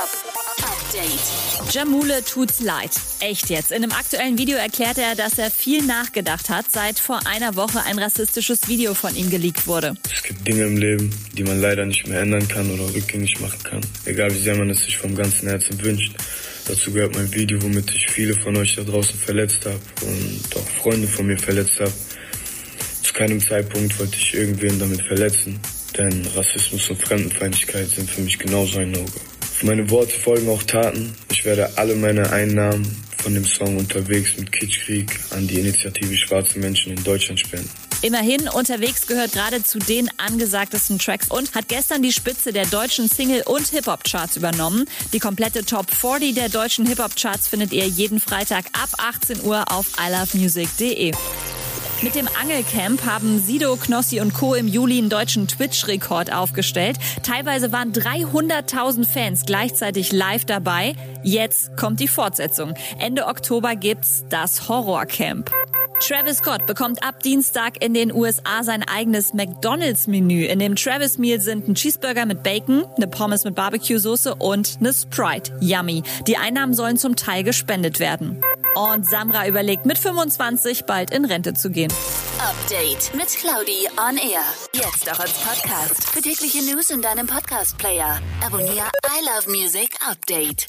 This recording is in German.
Update. Jamule tut's leid. Echt jetzt. In einem aktuellen Video erklärt er, dass er viel nachgedacht hat, seit vor einer Woche ein rassistisches Video von ihm geleakt wurde. Es gibt Dinge im Leben, die man leider nicht mehr ändern kann oder rückgängig machen kann. Egal wie sehr man es sich vom ganzen Herzen wünscht. Dazu gehört mein Video, womit ich viele von euch da draußen verletzt habe und auch Freunde von mir verletzt habe. Zu keinem Zeitpunkt wollte ich irgendwen damit verletzen, denn Rassismus und Fremdenfeindlichkeit sind für mich genauso ein No-Go. Meine Worte folgen auch Taten. Ich werde alle meine Einnahmen von dem Song unterwegs mit Kitschkrieg an die Initiative Schwarze Menschen in Deutschland spenden. Immerhin, unterwegs gehört gerade zu den angesagtesten Tracks und hat gestern die Spitze der deutschen Single- und Hip-Hop-Charts übernommen. Die komplette Top 40 der deutschen Hip-Hop-Charts findet ihr jeden Freitag ab 18 Uhr auf ilovemusic.de. Mit dem Angelcamp haben Sido, Knossi und Co. im Juli einen deutschen Twitch-Rekord aufgestellt. Teilweise waren 300.000 Fans gleichzeitig live dabei. Jetzt kommt die Fortsetzung. Ende Oktober gibt's das Horrorcamp. Travis Scott bekommt ab Dienstag in den USA sein eigenes McDonald's-Menü. In dem Travis Meal sind ein Cheeseburger mit Bacon, eine Pommes mit Barbecue-Soße und eine Sprite. Yummy. Die Einnahmen sollen zum Teil gespendet werden. Und Samra überlegt mit 25 bald in Rente zu gehen. Update mit Claudi on Air. Jetzt auch als Podcast. Für tägliche News in deinem Podcast-Player. Abonniere I Love Music Update.